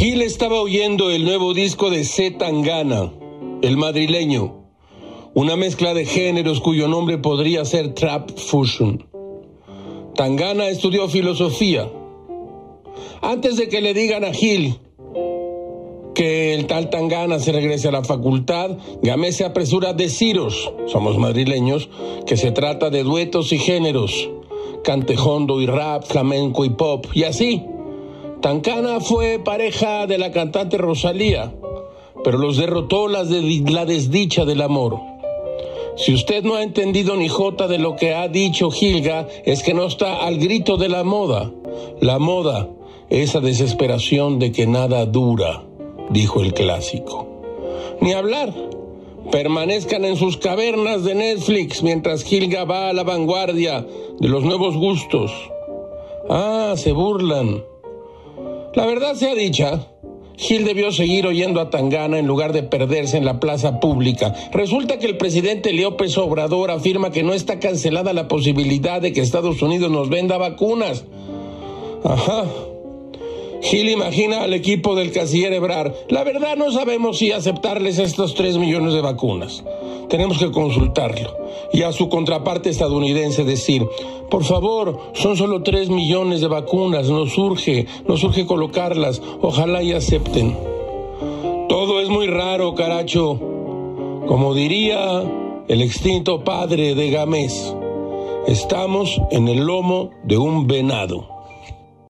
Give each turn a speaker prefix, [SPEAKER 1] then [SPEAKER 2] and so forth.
[SPEAKER 1] estaba oyendo el nuevo disco de Z Tangana, el madrileño, una mezcla de géneros cuyo nombre podría ser Trap Fusion. Tangana estudió filosofía. Antes de que le digan a Gil que el tal Tangana se regrese a la facultad, Gamés se apresura a deciros, somos madrileños, que se trata de duetos y géneros, cantejondo y rap, flamenco y pop, y así. Tangana fue pareja de la cantante Rosalía, pero los derrotó la desdicha del amor. Si usted no ha entendido ni jota de lo que ha dicho Gilga, es que no está al grito de la moda. La moda, esa desesperación de que nada dura dijo el clásico. Ni hablar. Permanezcan en sus cavernas de Netflix mientras Gilga va a la vanguardia de los nuevos gustos. Ah, se burlan. La verdad sea dicha, Gil debió seguir oyendo a Tangana en lugar de perderse en la plaza pública. Resulta que el presidente López Obrador afirma que no está cancelada la posibilidad de que Estados Unidos nos venda vacunas. Ajá, Gil imagina al equipo del canciller Ebrar. La verdad no sabemos si aceptarles estos tres millones de vacunas. Tenemos que consultarlo. Y a su contraparte estadounidense decir, por favor, son solo tres millones de vacunas, nos urge, nos urge colocarlas, ojalá y acepten. Todo es muy raro, caracho. Como diría el extinto padre de Gamés, estamos en el lomo de un venado.